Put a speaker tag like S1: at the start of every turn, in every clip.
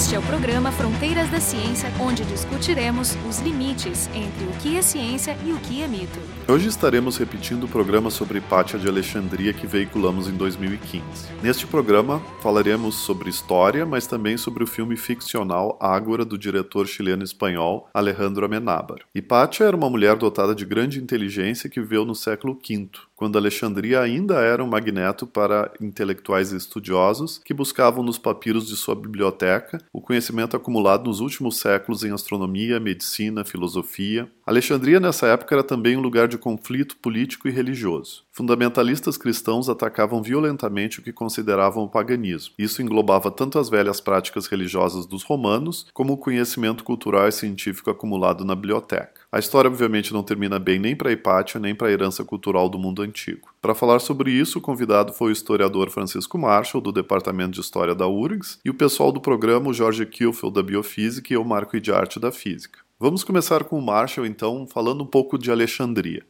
S1: Este é o programa Fronteiras da Ciência, onde discutiremos os limites entre o que é ciência e o que é mito.
S2: Hoje estaremos repetindo o programa sobre Hipátia de Alexandria que veiculamos em 2015. Neste programa falaremos sobre história, mas também sobre o filme ficcional Ágora do diretor chileno-espanhol Alejandro Amenábar. Hipátia era uma mulher dotada de grande inteligência que viveu no século V, quando Alexandria ainda era um magneto para intelectuais estudiosos que buscavam nos papiros de sua biblioteca o conhecimento acumulado nos últimos séculos em astronomia, medicina, filosofia. Alexandria nessa época era também um lugar de conflito político e religioso. Fundamentalistas cristãos atacavam violentamente o que consideravam o paganismo. Isso englobava tanto as velhas práticas religiosas dos romanos, como o conhecimento cultural e científico acumulado na biblioteca. A história, obviamente, não termina bem nem para Hipátia, nem para a herança cultural do mundo antigo. Para falar sobre isso, o convidado foi o historiador Francisco Marshall, do Departamento de História da URGS, e o pessoal do programa, o Jorge Kielfeld, da Biofísica, e o Marco Idiarte, da Física. Vamos começar com o Marshall, então, falando um pouco de Alexandria.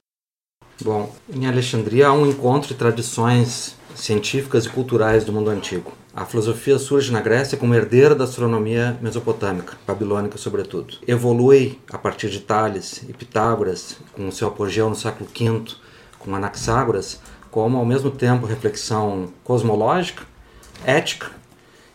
S3: Bom, em Alexandria há um encontro de tradições científicas e culturais do mundo antigo. A filosofia surge na Grécia como herdeira da astronomia mesopotâmica, babilônica sobretudo. Evolui a partir de Tales e Pitágoras, com seu apogeu no século V, com Anaxágoras, como ao mesmo tempo reflexão cosmológica, ética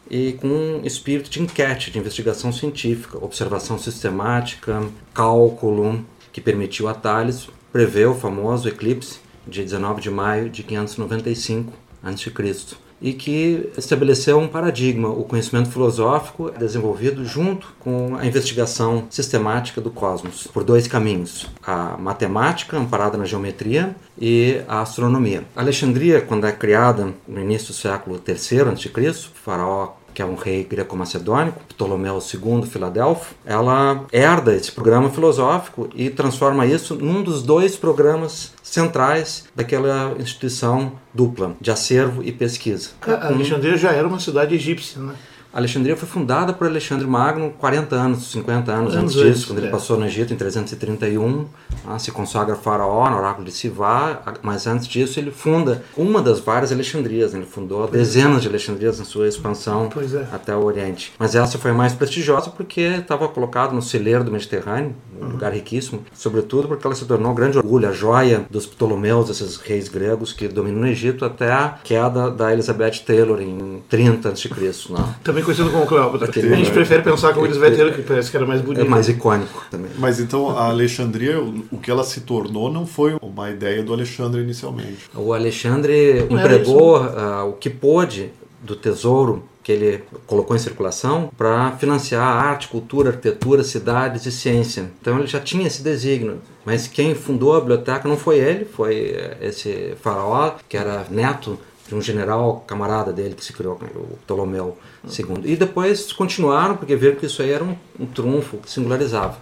S3: e com um espírito de enquete, de investigação científica, observação sistemática, cálculo, que permitiu a Tales prever o famoso eclipse de 19 de maio de 595 a.C. e que estabeleceu um paradigma, o conhecimento filosófico desenvolvido junto com a investigação sistemática do cosmos, por dois caminhos: a matemática, amparada na geometria, e a astronomia. Alexandria, quando é criada no início do século III a.C., faraó que é um rei greco-macedônico, Ptolomeu II Filadelfo, ela herda esse programa filosófico e transforma isso num dos dois programas centrais daquela instituição dupla de acervo e pesquisa.
S4: A Alexandria já era uma cidade egípcia, né?
S3: Alexandria foi fundada por Alexandre Magno 40 anos, 50 anos,
S4: Anos
S3: antes disso, quando ele
S4: é.
S3: passou no Egito em 331, ah, se consagra faraó no oráculo de Sivá, mas antes disso ele funda uma das várias Alexandrias, né? ele fundou dezenas de Alexandrias na sua expansão
S4: Pois é.
S3: até o Oriente. Mas essa foi mais prestigiosa porque estava colocada no celeiro do Mediterrâneo, um lugar riquíssimo, sobretudo porque ela se tornou um grande orgulho, a joia dos Ptolomeus, esses reis gregos que dominam o Egito até a queda da Elizabeth Taylor em 30 a.C. Né?
S4: Também conhecido como Cleópatra.
S3: Aquele-
S4: A gente prefere pensar como Elizabeth que parece que era mais
S3: É
S4: bonito.
S3: mais icônico também.
S2: Mas então a Alexandria, o que ela se tornou, não foi uma ideia do Alexandre inicialmente.
S3: O Alexandre
S4: Não
S3: empregou ah, o que pôde do tesouro que ele colocou em circulação para financiar arte, cultura, arquitetura, cidades e ciência. Então ele já tinha esse desígnio. Mas quem fundou a biblioteca não foi ele, foi eh, esse faraó, que era neto de um general camarada dele que se criou, o Ptolomeu II. E depois continuaram, porque viram que isso aí era um, um trunfo que singularizava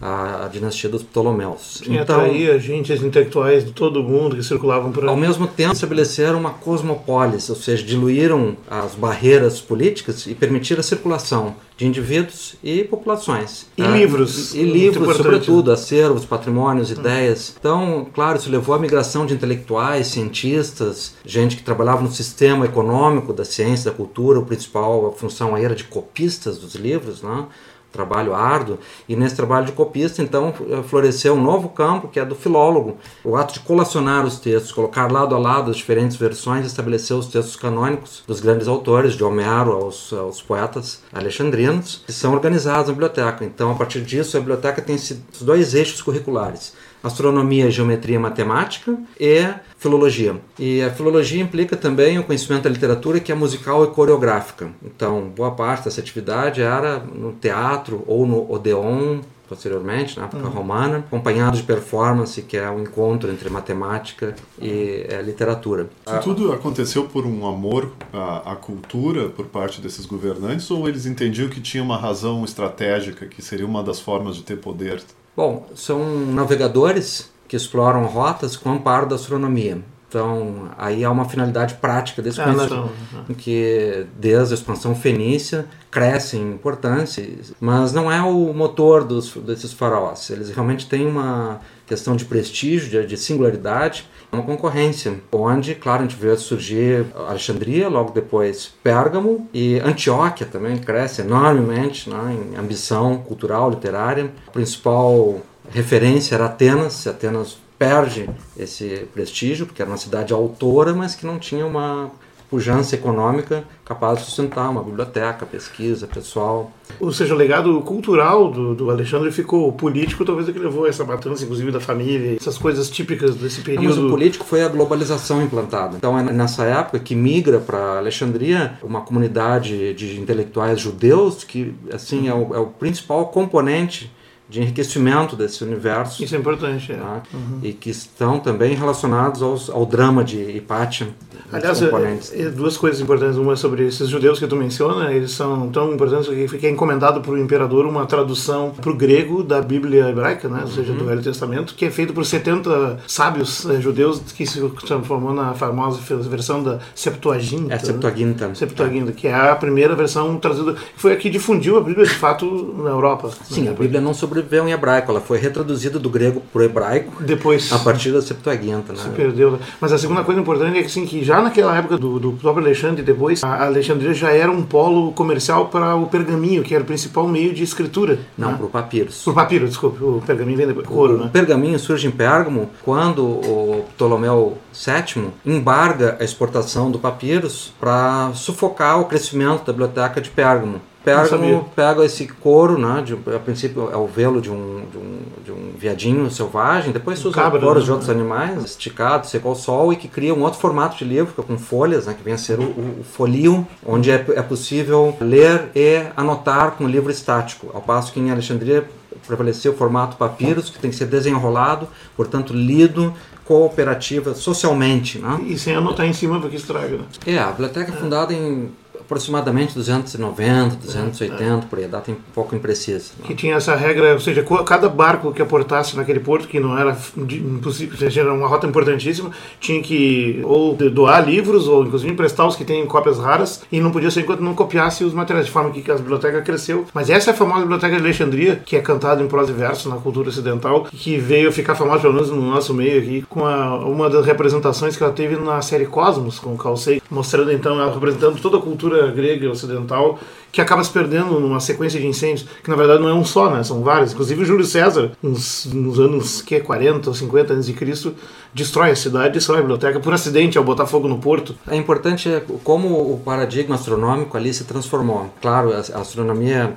S3: a, a dinastia dos Ptolomeus.
S4: Tinha atraía gente, os intelectuais de todo mundo que circulavam por
S3: Ao
S4: aí.
S3: mesmo tempo, estabeleceram uma cosmopolis, ou seja, diluíram as barreiras políticas e permitiram a circulação de indivíduos e populações.
S4: E
S3: Ah,
S4: livros,
S3: E, e livros, sobretudo, acervos, patrimônios, ideias. Então, claro, isso levou à migração de intelectuais, cientistas, gente que trabalhava no sistema econômico da ciência, da cultura. O principal, a função era de copistas dos livros, né? trabalho árduo, e nesse trabalho de copista, então, eh, floresceu um novo campo, que é do filólogo, o ato de colacionar os textos, colocar lado a lado as diferentes versões, estabelecer os textos canônicos dos grandes autores, de Homero aos, aos poetas alexandrinos, que são organizados na biblioteca. Então, a partir disso, a biblioteca tem esses dois eixos curriculares, astronomia, geometria e matemática e filologia. E a filologia implica também o conhecimento da literatura que é musical e coreográfica. Então, boa parte dessa atividade era no teatro ou no Odeon, posteriormente, na época romana, acompanhado de performance, que é o encontro entre matemática e eh, literatura.
S2: Isso tudo aconteceu por um amor à, à cultura por parte desses governantes ou eles entendiam que tinha uma razão estratégica, que seria uma das formas de ter poder?
S3: Bom, são navegadores que exploram rotas com amparo da astronomia. Então, aí há uma finalidade prática desse
S4: Ah,
S3: conhecimento, que desde a expansão fenícia cresce em importância, mas não é o motor dos, desses faraós. Eles realmente têm uma questão de prestígio, de, de singularidade, uma concorrência, onde, claro, a gente vê surgir Alexandria, logo depois Pérgamo e Antioquia também cresce enormemente né, em ambição cultural, literária. A principal referência era Atenas, Atenas perde esse prestígio, porque era uma cidade autora, mas que não tinha uma pujança econômica capaz de sustentar uma biblioteca, pesquisa, pessoal.
S4: Ou seja, o legado cultural do, do Alexandre ficou político, talvez é que levou a essa matança, inclusive da família, essas coisas típicas desse período.
S3: Não, mas o político foi a globalização implantada. Então é nessa época que migra para Alexandria uma comunidade de intelectuais judeus que assim é o, é o principal componente de enriquecimento desse universo.
S4: Isso é importante, é.
S3: Tá? Uhum. E que estão também relacionados aos, ao drama de Hipátia.
S4: Aliás, é, é, duas coisas importantes. Uma é sobre esses judeus que tu menciona, eles são tão importantes que fica encomendado para o imperador uma tradução para o grego da Bíblia hebraica, né? ou seja, uhum. do Velho Testamento, que é feito por 70 sábios é, judeus que se transformou na famosa versão da Septuaginta.
S3: É, Septuaginta. Né?
S4: Septuaginta, que é a primeira versão traduzida, que foi a que difundiu a Bíblia de fato na Europa.
S3: Sim, a Bíblia não sobre sobreviveu em hebraico, ela foi retraduzida do grego para o hebraico
S4: depois
S3: a partir da Septuaginta. Né?
S4: Se perdeu. Né? Mas a segunda coisa importante é que, assim, que já naquela época do, do próprio Alexandre, depois, a Alexandria já era um polo comercial para o pergaminho, que era o principal meio de escritura.
S3: Não,
S4: né?
S3: para o papiro.
S4: Para o papiro, desculpe, o pergaminho vem depois. Ouro, né?
S3: O pergaminho surge em Pérgamo quando o Ptolomeu VII embarga a exportação do papiros para sufocar o crescimento da biblioteca de Pérgamo. Pérgamo pega esse couro, né, de, a princípio é o velo de um, de um, de um viadinho selvagem, depois se usa Cabra, couros né? de outros animais, esticado, seco ao sol, e que cria um outro formato de livro, com folhas, né, que vem a ser o, o folio, onde é, é possível ler e anotar com livro estático, ao passo que em Alexandria prevaleceu o formato papiros, que tem que ser desenrolado, portanto lido cooperativa socialmente. Né?
S4: E sem anotar em cima porque estraga. Né?
S3: É, a biblioteca é fundada em aproximadamente 290, 280, por aí, a data é um pouco imprecisa.
S4: Que tinha essa regra, ou seja, cada barco que aportasse naquele porto, que não era impossível, era uma rota importantíssima, tinha que ou doar livros, ou inclusive emprestar os que têm cópias raras, e não podia ser enquanto não copiasse os materiais, de forma que a biblioteca cresceu. Mas essa é a famosa Biblioteca de Alexandria, que é cantada em prosa e verso na cultura ocidental, que veio ficar famosa, pelo menos no nosso meio aqui, com a, uma das representações que ela teve na série Cosmos, com o Sagan, mostrando então ela representando toda a cultura cultura grega ocidental que acaba se perdendo numa sequência de incêndios, que na verdade não é um só, né? São vários. Inclusive o Júlio César, nos, nos anos que 40 ou 50 antes de Cristo, destrói a cidade, destrói a biblioteca por acidente ao botar fogo no porto.
S3: É importante como o paradigma astronômico ali se transformou. Claro, a astronomia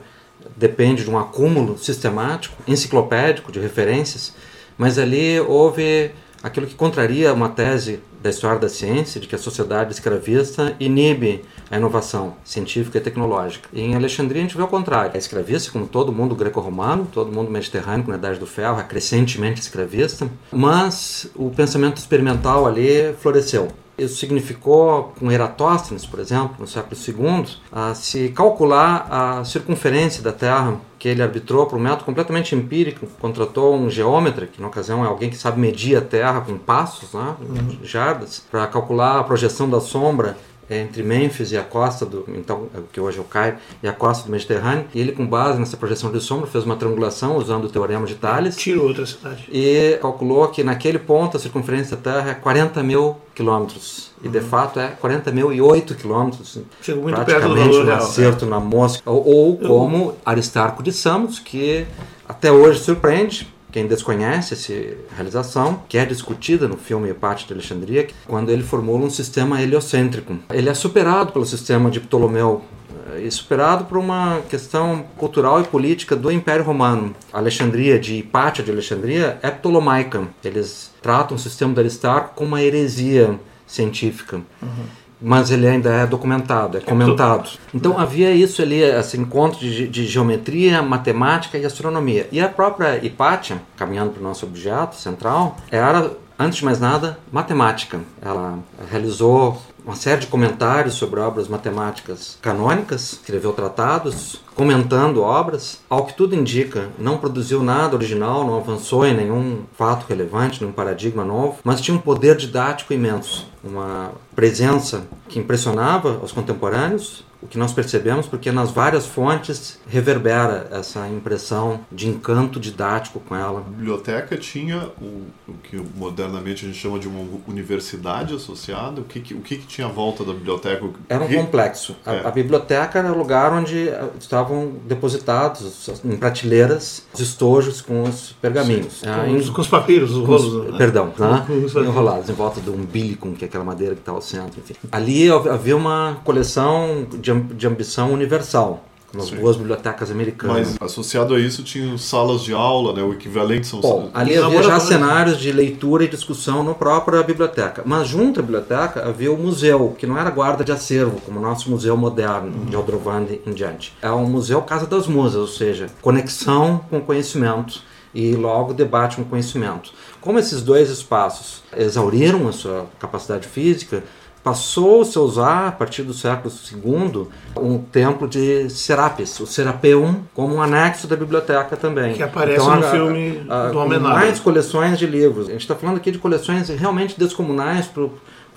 S3: depende de um acúmulo sistemático, enciclopédico de referências, mas ali houve aquilo que contraria uma tese da história da ciência, de que a sociedade escravista inibe a inovação científica e tecnológica. E em Alexandria a gente vê o contrário. A escravista, como todo mundo greco-romano, todo mundo mediterrâneo na Idade do Ferro, é crescentemente escravista, mas o pensamento experimental ali floresceu. Isso significou, com Eratóstenes, por exemplo, no século II, a se calcular a circunferência da Terra, que ele arbitrou por um método completamente empírico. Contratou um geômetra, que na ocasião é alguém que sabe medir a Terra com passos, né, uhum. jardas, para calcular a projeção da sombra entre Mênfis e a costa do então é que hoje é o Cairo e a costa do Mediterrâneo e ele com base nessa projeção de sombra fez uma triangulação usando o teorema de Thales
S4: tirou outra cidade
S3: e calculou que naquele ponto a circunferência da Terra é 40 mil quilômetros e de uhum. fato é 40 mil e 8 quilômetros
S4: chegou muito
S3: praticamente
S4: perto do valor
S3: um acerto é. na mosca ou, ou como Aristarco de Samos que até hoje surpreende quem desconhece essa realização, que é discutida no filme Parte de Alexandria, quando ele formula um sistema heliocêntrico. Ele é superado pelo sistema de Ptolomeu eh, e superado por uma questão cultural e política do Império Romano. A Alexandria, de Hipátia de Alexandria, é ptolomaica. Eles tratam o sistema de Aristarco como uma heresia científica. Uhum mas ele ainda é documentado, é comentado. Então havia isso ali, esse encontro de, de, geometria, matemática e astronomia. E a própria Hipátia, caminhando para o nosso objeto central, era, antes de mais nada, matemática. Ela realizou uma série de comentários sobre obras matemáticas canônicas, escreveu tratados, comentando obras. Ao que tudo indica, não produziu nada original, não avançou em nenhum fato relevante, nenhum paradigma novo, mas tinha um poder didático imenso, uma presença que impressionava os contemporâneos o que nós percebemos porque nas várias fontes reverbera essa impressão de encanto didático com ela.
S2: A biblioteca tinha o, o que modernamente a gente chama de uma universidade associada. O que, o que, que tinha à volta da biblioteca?
S3: Era um complexo. A, é. a, biblioteca era o lugar onde eh, estavam depositados em prateleiras os estojos com os pergaminhos.
S4: Sim, com, os, com, os, papiros, os rolos.
S3: Né? Perdão, né? enrolados em volta do umbilicum, que é aquela madeira que está ao centro. Enfim. Ali havia uma coleção de, de ambição universal nas Sim. boas bibliotecas americanas.
S2: Mas associado a isso tinha salas de aula, né? O equivalente são
S3: Bom, ali havia já cenários de leitura e discussão na própria biblioteca. Mas junto à biblioteca havia o museu, que não era guarda de acervo, como o nosso museu moderno uhum. de Aldrovande em diante. É um museu Casa das Musas, ou seja, conexão com conhecimento e logo debate com conhecimento. Como esses dois espaços exauriram a sua capacidade física, passou-se a usar, a partir do século II, um templo de Serapis, o Serapeum, como um anexo da biblioteca também.
S4: Que aparece então, no a, filme a, a, do Homenagem.
S3: Mais coleções de livros. A gente está falando aqui de coleções realmente descomunais para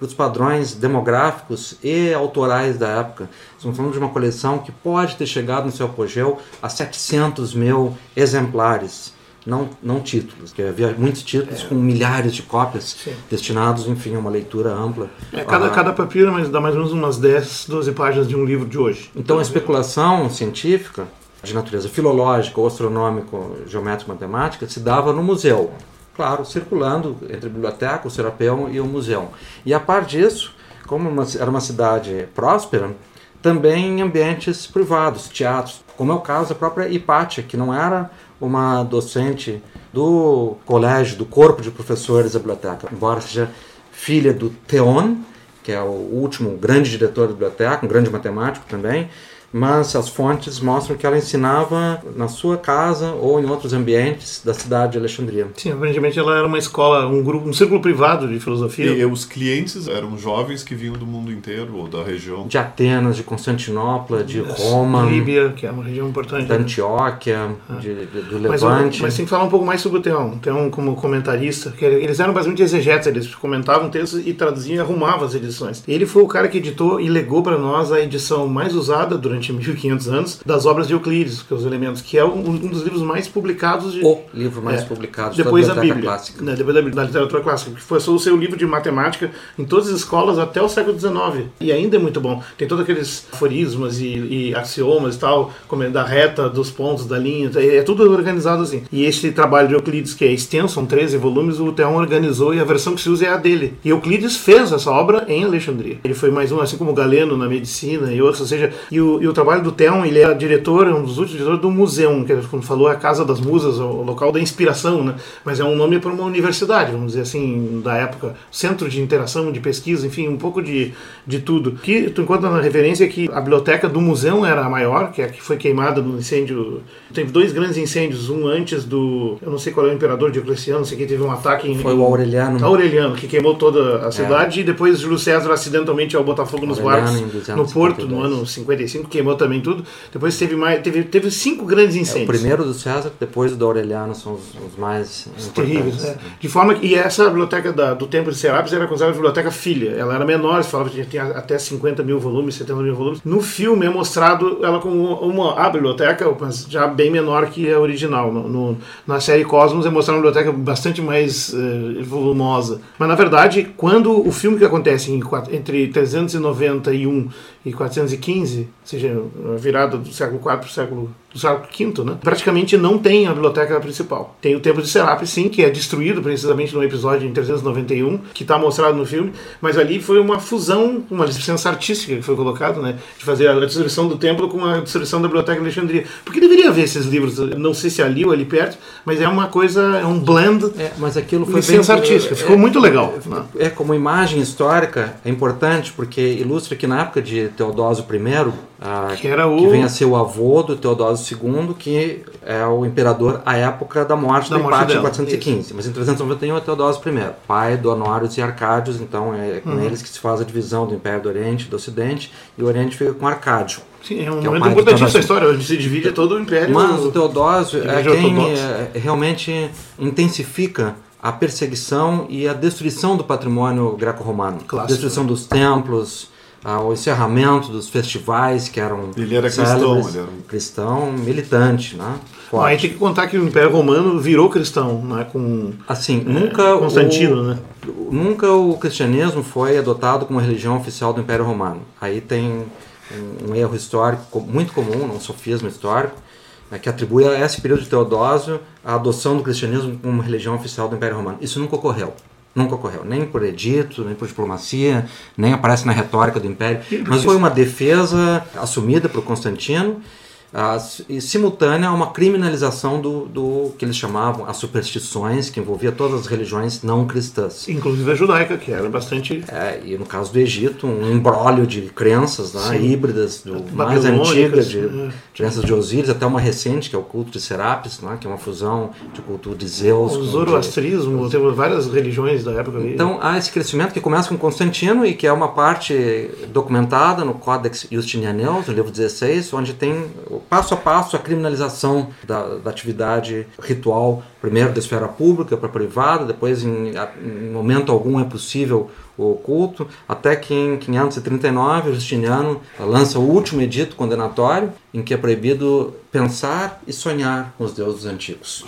S3: os padrões demográficos e autorais da época. Estamos falando de uma coleção que pode ter chegado no seu apogeu a 700 mil exemplares não, não títulos, que havia muitos títulos é. com milhares de cópias Sim. destinados, enfim, a uma leitura ampla.
S4: É, cada, ah, cada papiro mas dá mais ou menos umas 10, 12 páginas de um livro de hoje.
S3: Então a especulação científica de natureza filológica, ou astronômica, geométrica matemática se dava no museu. Claro, circulando entre a biblioteca, o Serapeu e o museu. E a par disso, como uma, era uma cidade próspera, também em ambientes privados, teatros, como é o caso da própria Hipátia, que não era uma docente do colégio, do corpo de professores da biblioteca, embora seja filha do Theon, que é o último grande diretor da biblioteca, um grande matemático também, mas as fontes mostram que ela ensinava na sua casa ou em outros ambientes da cidade de Alexandria.
S4: Sim, aparentemente ela era uma escola, um grupo, um círculo privado de filosofia.
S2: E, os clientes eram jovens que vinham do mundo inteiro ou da região?
S3: De Atenas, de Constantinopla, de Roma,
S4: Líbia, que é uma região importante.
S3: Da né? Antioquia, ah. de, de, do Levante.
S4: Mas, mas tem que falar um pouco mais sobre o Teão. Teão como comentarista, que eles eram basicamente exegetas, eles comentavam textos e traduziam e arrumavam as edições. Ele foi o cara que editou e legou para nós a edição mais usada durante durante 1500 anos das obras de Euclides, que é os elementos, que é um, um dos livros mais publicados de,
S3: o livro mais é, publicado
S4: depois
S3: da,
S4: da Bíblia,
S3: clássica.
S4: Né, depois da, da, literatura clássica, que foi o seu livro de matemática em todas as escolas até o século XIX e ainda é muito bom. Tem todos aqueles aforismos e, e axiomas e tal, como é da reta, dos pontos, da linha, é, é tudo organizado assim. E esse trabalho de Euclides que é extenso, são 13 volumes, o Theon organizou e a versão que se usa é a dele. E Euclides fez essa obra em Alexandria. Ele foi mais um, assim como Galeno na medicina e outros, ou seja, e o, e o trabalho do Theon, ele era diretor, um dos últimos diretores do museu, que como falou, é a Casa das Musas, o local da inspiração, né? Mas é um nome para uma universidade, vamos dizer assim, da época, centro de interação, de pesquisa, enfim, um pouco de, de tudo. Que tu encontra na referência que a biblioteca do museu era a maior, que é a que foi queimada no incêndio. Teve dois grandes incêndios, um antes do, eu não sei qual é o imperador Diocleciano, não sei que teve um ataque em,
S3: Foi o Aureliano.
S4: Aureliano, que queimou toda a é. cidade é. e depois Júlio César acidentalmente ao botar fogo nos barcos no porto no ano 55, queimou também tudo. Depois teve mais, teve, teve cinco grandes incêndios.
S3: É, o primeiro do César, depois do Aureliano são os, os mais os terríveis.
S4: É. De forma que e essa biblioteca da, do Templo de Serapis era considerada biblioteca filha. Ela era menor, se falava que tinha até 50 mil volumes, 70 mil volumes. No filme é mostrado ela como uma a biblioteca, mas já bem menor que a original. No, no na série Cosmos é mostrada uma biblioteca bastante mais uh, volumosa. Mas na verdade, quando o filme que acontece em, entre 391 e 415, ou seja, a virada do século IV para o século do século V, né? praticamente não tem a biblioteca principal. Tem o Templo de Serapis, sim, que é destruído precisamente no episódio em 391, que está mostrado no filme, mas ali foi uma fusão, uma licença artística que foi colocada, né? de fazer a destruição do templo com a destruição da biblioteca de Alexandria. Porque deveria haver esses livros, não sei se ali ou ali perto, mas é uma coisa, é um blend.
S3: É, mas aquilo foi
S4: licença bem, artística, ficou é, muito legal.
S3: É, né? é, como imagem histórica, é importante porque ilustra que na época de Teodósio I, ah, que, era o... que vem a ser o avô do Teodósio II, que é o imperador à época da morte
S4: Da
S3: do
S4: morte
S3: em
S4: dela,
S3: 415. Mas em 391 é Teodósio I, pai do Honórios e Arcádios, então é com
S4: Uhum.
S3: eles que se faz a divisão do Império do Oriente e do Ocidente, e o Oriente fica com Arcádio.
S4: Sim, é um
S3: é
S4: momento
S3: do
S4: importantíssimo
S3: Teodósio.
S4: história, onde se divide todo o Império.
S3: Mas o Teodósio é quem
S4: ortodoxa.
S3: é, realmente intensifica a perseguição e a destruição do patrimônio greco-romano. Destruição dos templos, ah, o encerramento dos festivais que eram
S2: Ele era cristão, ele era um-
S3: cristão militante, né?
S4: Bom, aí
S3: Forte.
S4: tem que contar que o Império Romano virou cristão, né? Com
S3: Assim, nunca
S4: Constantino,
S3: o,
S4: né?
S3: Nunca o cristianismo foi adotado como religião oficial do Império Romano. Aí tem um, erro histórico co- muito comum, um sofisma histórico, né, que atribui a esse período de Teodósio a adoção do cristianismo como religião oficial do Império Romano. Isso nunca ocorreu. Nunca ocorreu, nem por edito, nem por diplomacia, nem aparece na retórica do Império. Mas foi uma defesa assumida por Constantino e simultânea a uma criminalização do, do que eles chamavam as superstições, que envolvia todas as religiões não cristãs.
S4: inclusive a judaica, que era bastante
S3: É, e no caso do Egito, um embrólio de crenças né, híbridas, do mais antigas, de
S4: é.
S3: crenças de Osíris, até uma recente, que é o culto de Serapis, né, que é uma fusão de culto de Zeus.
S4: o
S3: com de-
S4: zoroastrismo, temos várias religiões da época ali.
S3: Então há esse crescimento que começa com Constantino e que é uma parte documentada no Codex Justinianeus, no livro 16, onde tem passo a passo a criminalização da, da atividade ritual, primeiro da esfera pública para privada, depois em, em momento algum é possível o culto, até que em 539 o Justiniano lança o último edito condenatório em que é proibido pensar e sonhar com os deuses antigos.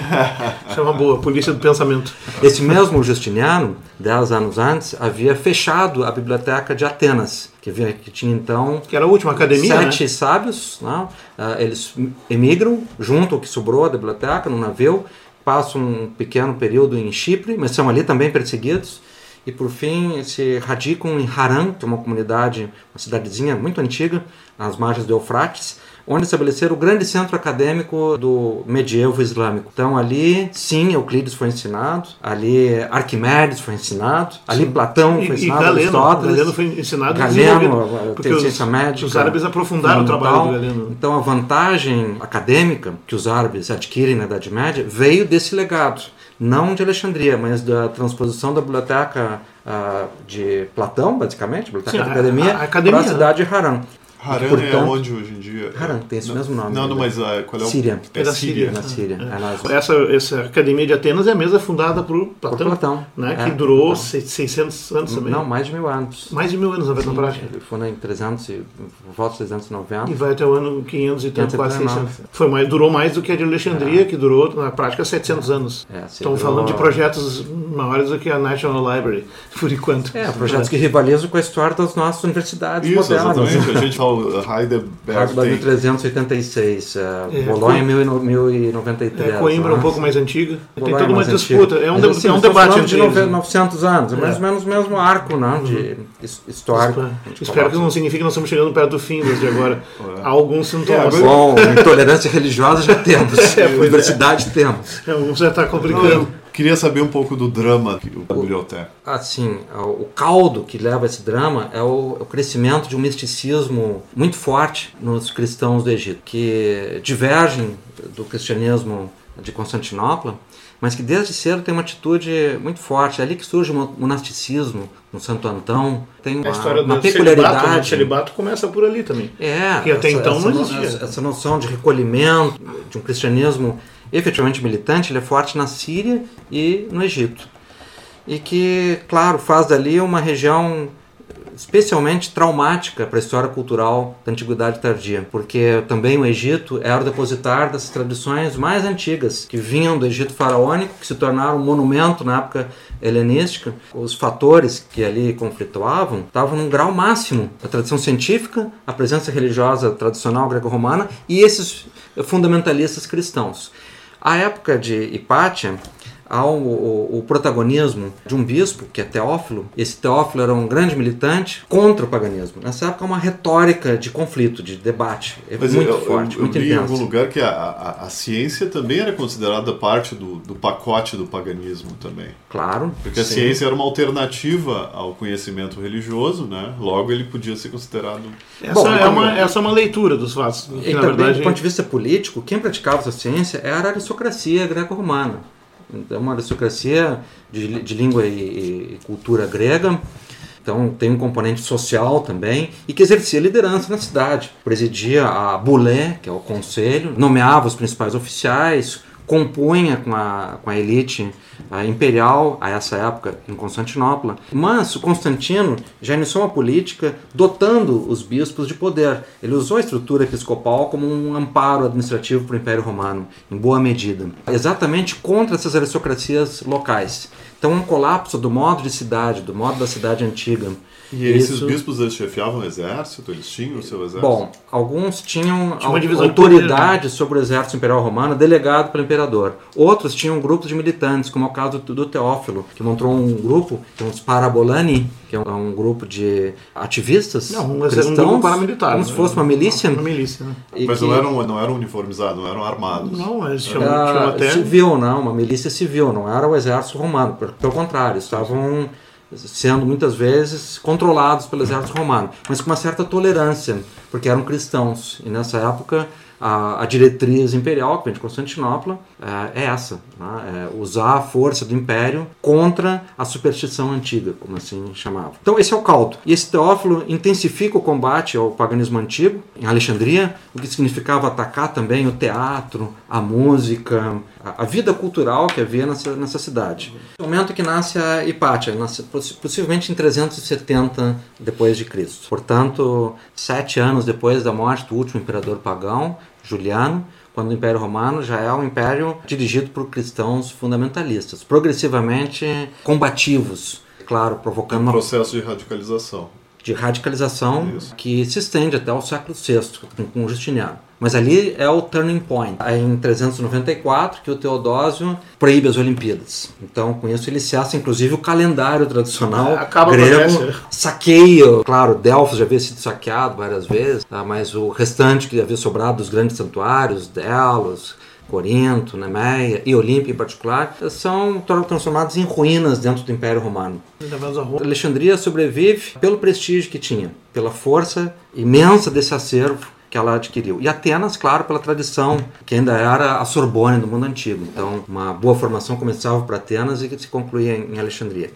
S4: Isso é uma boa, polícia do pensamento.
S3: Esse mesmo Justiniano, dez anos antes, havia fechado a biblioteca de Atenas, que, havia, que tinha então
S4: Que era a última academia,
S3: sete
S4: né?
S3: sábios. Né? Ah, eles emigram junto ao que sobrou da biblioteca, num navio, passam um pequeno período em Chipre, mas são ali também perseguidos. E por fim se radicam em Haran, que é uma comunidade, uma cidadezinha muito antiga, às margens do Eufrates, onde estabeleceram o grande centro acadêmico do medievo islâmico. Então ali, sim, Euclides foi ensinado, ali Arquimedes foi ensinado, ali Platão
S4: E,
S3: foi
S4: e
S3: ensinado,
S4: Galeno,
S3: Aristóteles.
S4: Galeno foi ensinado e
S3: Galeno, tem ciência médica.
S4: os árabes aprofundaram o trabalho do. Galeno.
S3: Então a vantagem acadêmica que os árabes adquirem na Idade Média veio desse legado, não de Alexandria, mas da transposição da biblioteca ah, de Platão, basicamente, biblioteca
S4: Sim,
S3: da
S4: a-
S3: academia,
S4: a academia,
S3: para a cidade de Haran.
S2: Haran é
S3: Portanto-
S2: onde hoje em dia?
S3: Haran, tem esse
S2: Não-
S3: mesmo nome,
S2: Não, não, mas ah, qual é o...
S3: Síria.
S2: É,
S4: É da
S2: Síria.
S3: Na Síria. É, nas-
S4: Essa, essa academia de Atenas é a mesma fundada por Platão,
S3: Platão,
S4: né?
S3: é,
S4: que durou se- 600 anos também.
S3: Não, mais de mil anos.
S4: Mais de mil anos na, na
S3: Sim,
S4: prática.
S3: Ele foi em 300, e- volta de 390.
S4: E vai até o ano 500 e tanto, quase
S3: 539.
S4: 600. Foi mais, durou mais do que a de Alexandria, que durou na prática 700 anos.
S3: É, virou-
S4: falando de projetos maiores do que a National Library, por enquanto.
S3: É, projetos que rivalizam com a história das nossas universidades
S2: Isso,
S3: modernas.
S2: exatamente. A gente fala uh, Heidelberg
S3: Heidelberg
S2: tem...
S3: 1386, é,
S4: É,
S3: Bolonha em
S4: Co-
S3: 1093.
S4: É, Coimbra
S3: né?
S4: um pouco mais antiga. Tem
S3: Bolonha
S4: toda uma disputa.
S3: antiga.
S4: É um,
S3: Mas,
S4: de-
S3: assim,
S4: é um debate entre
S3: de
S4: eles.
S3: nove-
S4: né?
S3: 900 anos, é mais
S4: É.
S3: ou menos o mesmo arco né, de his- histórico.
S4: Espero- Espero que não signifique que nós estamos chegando perto do fim desde agora. Há alguns sintomas.
S2: É,
S3: Bom, intolerância religiosa já temos,
S4: É, é.
S3: universidade temos.
S4: É, um já está
S2: Não,
S4: complicando.
S2: eu queria saber um pouco do drama que o biblioteca.
S3: Assim, o caldo que leva esse drama é o, o crescimento de um misticismo muito forte nos cristãos do Egito, que divergem do cristianismo de Constantinopla, mas que desde cedo tem uma atitude muito forte. É ali que surge o monasticismo, no Santo Antão, tem uma,
S4: A história
S3: uma
S4: do celibato,
S3: peculiaridade.
S4: O celibato começa por ali também.
S3: É,
S4: Que até então não
S3: no-
S4: existia.
S3: Essa, essa noção de recolhimento, de um cristianismo efetivamente militante, ele é forte na Síria e no Egito. E que, claro, faz dali uma região especialmente traumática para a história cultural da Antiguidade Tardia, porque também o Egito era o depositar dessas tradições mais antigas, que vinham do Egito faraônico, que se tornaram um monumento na época helenística. Os fatores que ali conflituavam estavam num grau máximo. A tradição científica, a presença religiosa tradicional greco-romana e esses fundamentalistas cristãos. A época de Hipátia há o, o, protagonismo de um bispo, que é Teófilo. Esse Teófilo era um grande militante contra o paganismo. Nessa época, é uma retórica de conflito, de debate. É Mas muito
S2: eu,
S3: forte,
S2: eu,
S3: muito
S2: eu
S3: intensa.
S2: em algum lugar que a, a, a, ciência também era considerada parte do, do pacote do paganismo também.
S3: Claro.
S2: Porque a
S3: sim.
S2: ciência era uma alternativa ao conhecimento religioso, né? Logo ele podia ser considerado.
S4: Essa, Bom, é, uma, essa é uma leitura dos fatos.
S3: E também, verdade... do ponto de vista político, quem praticava essa ciência era a aristocracia greco-romana. Então, uma aristocracia de, de língua e, e, cultura grega. Então, tem um componente social também e que exercia liderança na cidade. Presidia a Bulé, que é o conselho, nomeava os principais oficiais, compunha com a, com a elite a imperial a essa época em Constantinopla. Mas Constantino já iniciou uma política dotando os bispos de poder. Ele usou a estrutura episcopal como um amparo administrativo para o Império Romano, em boa medida, exatamente contra essas aristocracias locais. Então, um colapso do modo de cidade, do modo da cidade antiga.
S2: E esses Isso... bispos eles chefiavam o exército? Eles tinham o seu exército?
S3: Bom, alguns tinham autoridade sobre o exército imperial romano delegado pelo imperador. Outros tinham grupos de militantes, como é o caso do Teófilo, que montou um grupo, que é os Parabolani, que é um, grupo de ativistas
S4: não, um,
S3: cristãos,
S4: um grupo paramilitar.
S3: Como se fosse uma milícia.
S4: Uma milícia, né?
S2: Mas que... não, eram, não eram uniformizados, não eram armados.
S4: Não, eles tinham, tinham até...
S3: Civil, não, uma milícia civil, não era o exército romano pelo contrário, estavam sendo muitas vezes controlados pelo exército romano, mas com uma certa tolerância, porque eram cristãos. E nessa época a, a diretriz imperial, que vem de Constantinopla, é, é essa: né? é usar a força do império contra a superstição antiga, como assim chamava. Então, esse é o caldo. E esse Teófilo intensifica o combate ao paganismo antigo em Alexandria, o que significava atacar também o teatro, a música, a, vida cultural que havia nessa, nessa cidade. No momento que nasce a Hipátia, nasce, possivelmente em 370 depois de Cristo. Portanto, sete anos depois da morte do último imperador pagão, Juliano, quando o Império Romano já é um império dirigido por cristãos fundamentalistas, progressivamente combativos, claro, provocando
S2: um processo de radicalização.
S3: De radicalização Isso. que se estende até o século VI, com Justiniano. Mas ali é o turning point. É em 394 que o Teodósio proíbe as Olimpíadas. Então, com isso, ele cessa, inclusive, o calendário tradicional é, Acaba grego. Saqueia. Claro, Delfos já havia sido saqueado várias vezes, tá? mas o restante que havia sobrado dos grandes santuários, Delos, Corinto, Nemeia e Olímpia em particular, são transformados em ruínas dentro do Império Romano. Alexandria sobrevive pelo prestígio que tinha, pela força imensa desse acervo que ela adquiriu. E Atenas, claro, pela tradição, que ainda era a Sorbonne do mundo antigo. Então, uma boa formação começava para Atenas e que se concluía em Alexandria.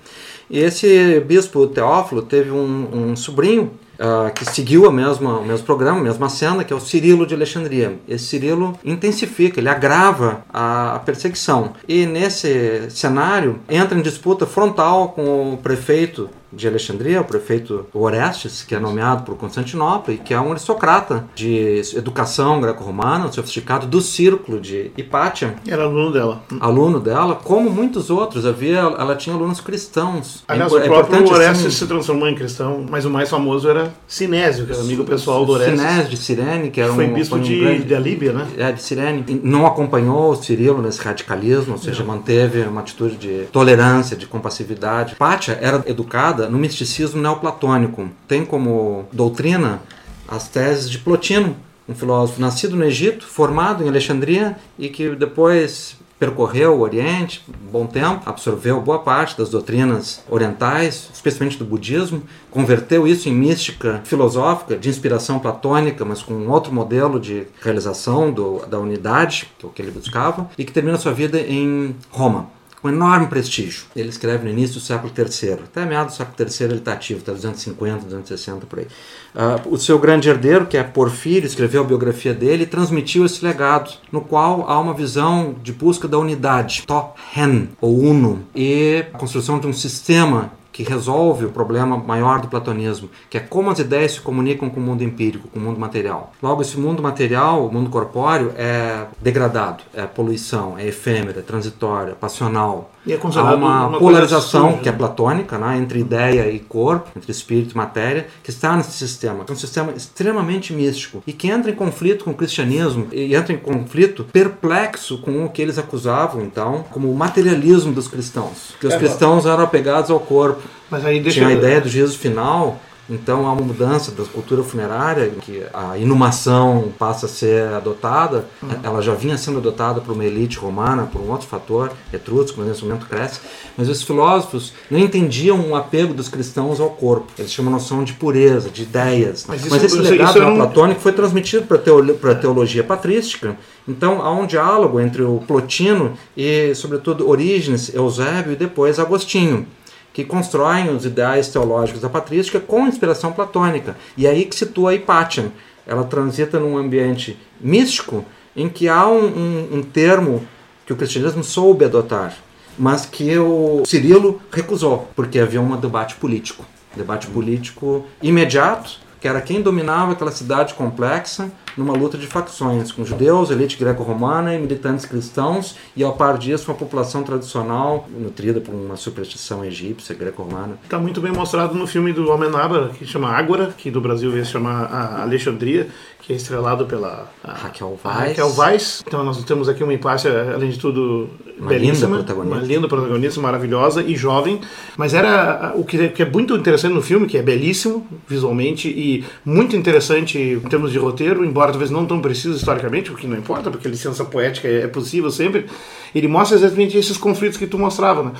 S3: E esse bispo Teófilo teve um, um sobrinho Uh, que seguiu a mesma, o mesmo programa, a mesma cena, que é o Cirilo de Alexandria. Esse Cirilo intensifica, ele agrava a, a, perseguição. E nesse cenário entra em disputa frontal com o prefeito de Alexandria, o prefeito Orestes, que é nomeado por Constantinopla e que é um aristocrata de educação greco-romana, sofisticado do círculo de Hipátia.
S4: Era aluno dela.
S3: Aluno dela, como muitos outros, havia, ela tinha alunos cristãos.
S4: Aliás, é, o próprio é Orestes assim, se transformou em cristão, mas o mais famoso era Sinésio, que era amigo pessoal do Orestes.
S3: Sinésio de Cirene, que era
S4: foi
S3: um
S4: bispo
S3: foi um
S4: de,
S3: grande,
S4: de Alíbia, né?
S3: É, de Cirene. Não acompanhou o Cirilo nesse radicalismo, ou seja, manteve uma atitude de tolerância, de compassividade. Hipátia era educada no misticismo neoplatônico. Tem como doutrina as teses de Plotino, um filósofo nascido no Egito, formado em Alexandria e que depois percorreu o Oriente bom tempo, absorveu boa parte das doutrinas orientais, especialmente do budismo, converteu isso em mística filosófica de inspiração platônica, mas com um outro modelo de realização do, da unidade, que é ele buscava, e que termina sua vida em Roma com enorme prestígio. Ele escreve no início do século III, até meados do século III ele está ativo, está 250, 260 por aí. Uh, o seu grande herdeiro, que é Porfírio, escreveu a biografia dele e transmitiu esse legado, no qual há uma visão de busca da unidade, to hen, ou uno, e a construção de um sistema que resolve o problema maior do platonismo, que é como as ideias se comunicam com o mundo empírico, com o mundo material. Logo, esse mundo material, o mundo corpóreo, é degradado, é poluição, é efêmero, é transitório, é passional.
S4: E é
S3: Há uma,
S4: uma
S3: polarização que é platônica, né, entre ideia e corpo, entre espírito e matéria, que está nesse sistema. É um sistema extremamente místico e que entra em conflito com o cristianismo e entra em conflito perplexo com o que eles acusavam, então, como o materialismo dos cristãos. Que os
S4: É,
S3: cristãos eram apegados ao corpo.
S4: Mas aí deixa
S3: Tinha a ideia do juízo final, então há uma mudança da cultura funerária, que a inumação passa a ser adotada. Ela já vinha sendo adotada por uma elite romana, por um outro fator, etrusco, mas nesse momento cresce. Mas os filósofos não entendiam o apego dos cristãos ao corpo. Eles tinham uma noção de pureza, de ideias.
S4: Mas
S3: Mas,
S4: isso-
S3: esse
S4: isso-
S3: legado
S4: isso um-
S3: platônico foi transmitido para a teologia patrística. Então há um diálogo entre o Plotino e, sobretudo, Orígenes, Eusébio e depois Agostinho que constroem os ideais teológicos da patrística com inspiração platônica. E é aí que situa a Hipátia. Ela transita num ambiente místico em que há um, um- um termo que o cristianismo soube adotar, mas que o Cirilo recusou, porque havia um debate político. Debate político imediato, que era quem dominava aquela cidade complexa numa luta de facções, com judeus, elite greco-romana e militantes cristãos, e ao par disso uma população tradicional, nutrida por uma superstição egípcia, greco-romana.
S4: Está muito bem mostrado no filme do Amenábar, que chama Ágora, que do Brasil veio se chamar a Alexandria, que é estrelado pela a-
S3: Raquel
S4: a
S3: Weisz.
S4: Raquel Weisz. Então nós temos aqui uma Hipácia, além de tudo,
S3: Uma
S4: belíssima,
S3: linda protagonista.
S4: uma linda protagonista, maravilhosa e jovem. Mas era o que, que é muito interessante no filme, que é belíssimo visualmente e muito interessante em termos de roteiro, embora talvez não tão preciso historicamente, o que não importa, porque licença poética é possível sempre. Ele mostra exatamente esses conflitos que tu mostrava, né?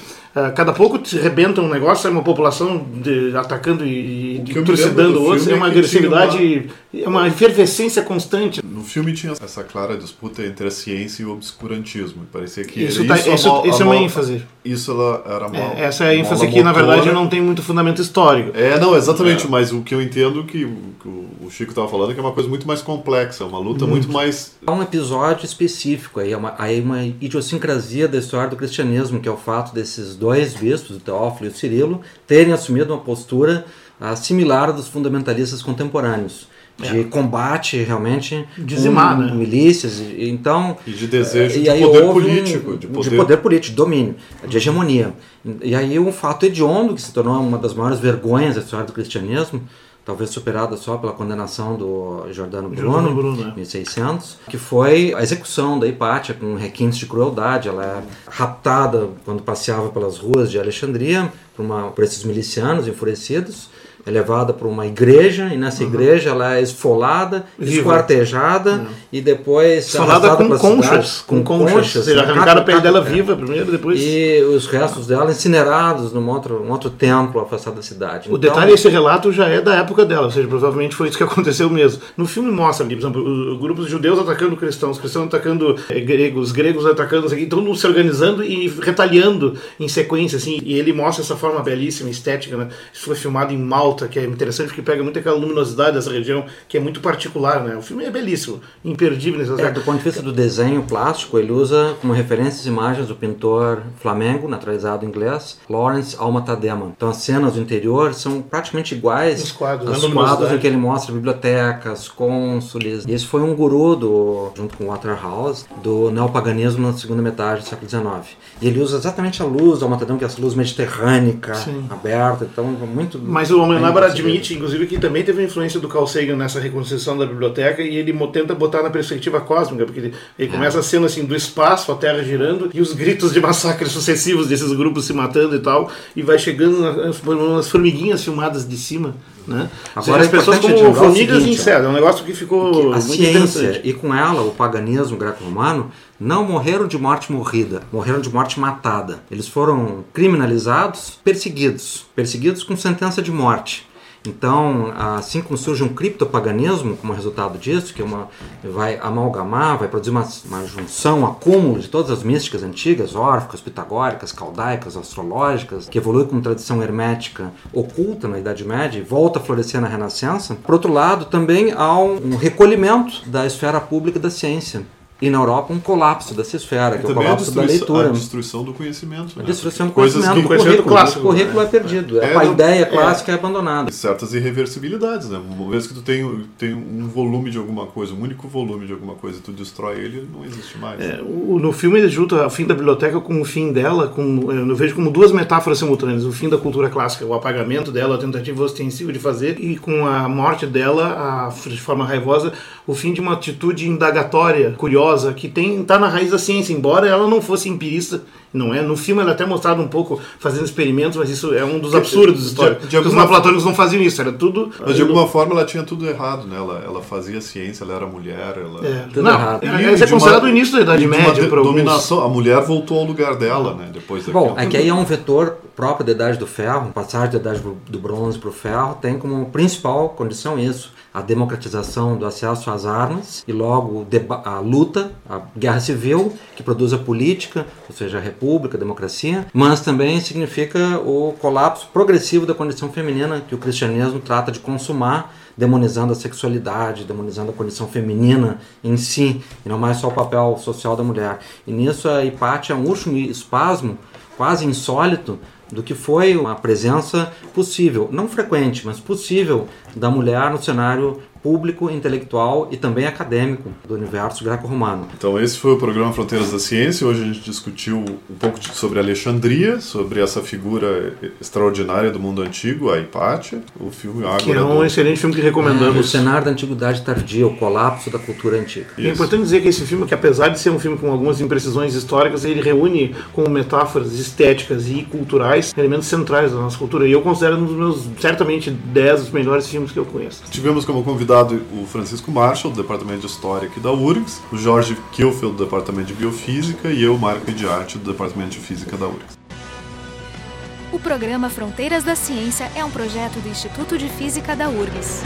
S4: Ah, cada pouco rebenta um negócio, é uma população de- atacando e, e trucidando outros, é uma
S2: é
S4: agressividade, é uma efervescência constante.
S2: No filme tinha essa clara disputa entre a ciência e o obscurantismo. Parecia que
S4: Isso, tá,
S2: isso, a
S4: isso,
S2: mal-
S4: isso
S2: a
S4: é uma ênfase.
S2: Isso ela era mal,
S4: É, essa é a ênfase que, na verdade, não tem muito fundamento histórico.
S2: É, não, exatamente, mas o que eu entendo que, o- que o Chico estava falando é que é uma coisa muito mais complexa, uma luta muito mais.
S3: Há um episódio específico aí, é uma, aí uma idiosincrasia da história do cristianismo, que é o fato desses dois bispos, o Teófilo e o Cirilo, terem assumido uma postura ah, similar à dos fundamentalistas contemporâneos. De combate realmente
S4: Dizimar,
S3: com
S4: né?
S3: milícias. e- Então,
S2: E de desejo
S3: e
S2: de
S3: aí
S2: poder
S3: houve um-
S2: político, de poder-
S3: político, de domínio, de hegemonia. E aí um fato hediondo que se tornou uma das maiores vergonhas da história do cristianismo, talvez superada só pela condenação do Giordano Bruno,
S4: Giordano Bruno, é.
S3: 1600, que foi a execução da Hipátia com requintes de crueldade. Ela é raptada quando passeava pelas ruas de Alexandria por, uma, por esses milicianos enfurecidos. É levada para uma igreja e nessa igreja ela é esfolada,
S4: Viva.
S3: esquartejada e depois
S4: Falada
S3: arrastada
S4: com conchas,
S3: cidade,
S4: com conchas. Ou seja,
S3: arrancaram
S4: a pele dela
S3: é.
S4: viva primeiro, depois...
S3: E os restos dela incinerados num outro, um outro templo afastado da cidade.
S4: O
S3: Então,
S4: detalhe, esse relato já é da época dela, ou seja, provavelmente foi isso que aconteceu mesmo. No filme mostra ali, por exemplo, grupos de judeus atacando cristãos, cristãos atacando eh, gregos, gregos atacando, todo mundo se organizando e retaliando em sequência, assim, e ele mostra essa forma belíssima, estética, né? Isso foi filmado em Malta, que é interessante porque pega muito aquela luminosidade dessa região, que é muito particular, né? O filme é belíssimo, imperdível nesse
S3: É,
S4: aspecto.
S3: do ponto de vista do desenho plástico, ele usa como referência as imagens do pintor flamengo, naturalizado inglês, Lawrence Alma Tadema. Então as cenas do interior são praticamente iguais
S4: Os quadros,
S3: aos
S4: a luminosidade.
S3: quadros em que ele mostra bibliotecas, cônsules. E esse foi um guru, do, junto com Waterhouse, do neopaganismo na segunda metade do século XIX. E ele usa exatamente a luz do Alma Tadema, que é essa luz mediterrânica,
S4: Sim.
S3: aberta, então muito...
S4: Mas o Homem Lábar
S3: percebido.
S4: admite, inclusive, que também teve influência do Carl Sagan nessa reconstrução da biblioteca e ele tenta botar na perspectiva cósmica, porque ele, ele começa a cena assim do espaço, a Terra girando e os gritos de massacres sucessivos desses grupos se matando e tal, e vai chegando nas, nas formiguinhas filmadas de cima, né?
S3: Agora é
S4: as pessoas como formigas
S3: ó.
S4: insetos, é um negócio que ficou
S3: a ciência e com ela o paganismo greco-romano não morreram de morte morrida, morreram de morte matada. Eles foram criminalizados, perseguidos, perseguidos com sentença de morte. Então, assim como surge um criptopaganismo como resultado disso, que é uma, vai amalgamar, vai produzir uma, uma junção, um acúmulo de todas as místicas antigas, órficas, pitagóricas, caldaicas, astrológicas, que evolui como tradição hermética oculta na Idade Média e volta a florescer na Renascença. Por outro lado, também há um, recolhimento da esfera pública da ciência. E na Europa um colapso dessa esfera, que é o
S2: a
S3: colapso da leitura.
S2: a destruição do conhecimento.
S3: A
S2: né?
S3: destruição do
S2: Coisas
S3: conhecimento, do
S4: conhecimento
S3: currículo.
S4: clássico,
S3: o currículo é, perdido,
S2: É,
S3: a
S2: não-
S3: ideia
S2: é.
S3: clássica é abandonada.
S2: certas irreversibilidades, né? Uma vez que tu tem, tem um volume de alguma coisa, um único volume de alguma coisa, e tu destrói ele, ele não existe mais.
S4: É, o- no filme ele junta o fim da biblioteca com o fim dela, com, eu vejo como duas metáforas simultâneas. O fim da cultura clássica, o apagamento dela, a tentativa ostensiva de fazer, e com a morte dela, a, de forma raivosa, o fim de uma atitude indagatória, curiosa, que tem tá na raiz da ciência, embora ela não fosse empirista, não é? No filme ela é até mostrado um pouco fazendo experimentos, mas isso é um dos absurdos históricos.
S2: de
S4: os neoplatônicos não faziam isso, era tudo...
S2: Mas de alguma forma ela tinha tudo errado, né? Ela, ela fazia ciência, ela era mulher, ela...
S4: É,
S3: Tudo
S4: não,
S3: errado.
S4: esse é
S2: uma-
S4: considerado o início da Idade Média para
S2: dominação. A mulher voltou ao lugar dela, né? Depois daquilo.
S3: Bom, é que aí é um vetor próprio da Idade do Ferro, passagem da Idade do Bronze para o Ferro, tem como principal condição isso, a democratização do acesso às armas e logo a luta, a guerra civil, que produz a política, ou seja, a república, democracia, mas também significa o colapso progressivo da condição feminina que o cristianismo trata de consumar demonizando a sexualidade, demonizando a condição feminina em si, e não mais só o papel social da mulher. E nisso a Hipátia é um último espasmo quase insólito do que foi uma presença possível, não frequente, mas possível da mulher no cenário público, intelectual e também acadêmico do universo greco-romano.
S2: Então esse foi o programa Fronteiras da Ciência. Hoje a gente discutiu um pouco sobre Alexandria, sobre essa figura extraordinária do mundo antigo, a Hipátia, o filme Ágora
S4: Que é um
S2: do...
S4: excelente filme que
S3: O
S4: recomendamos.
S3: cenário da antiguidade tardia, o colapso da cultura antiga.
S4: É
S2: Isso.
S4: importante dizer que esse filme, que apesar de ser um filme com algumas imprecisões históricas, ele reúne como metáforas estéticas e culturais elementos centrais da nossa cultura. E eu considero um dos meus, certamente, 10 dos melhores filmes que eu conheço.
S2: Tivemos como convidado o Francisco Marshall, do Departamento de História aqui da URGS, o Jorge Kielfeld, do Departamento de Biofísica, e eu, Marco de Arte, do Departamento de Física da URGS.
S1: O programa Fronteiras da Ciência é um projeto do Instituto de Física da URGS.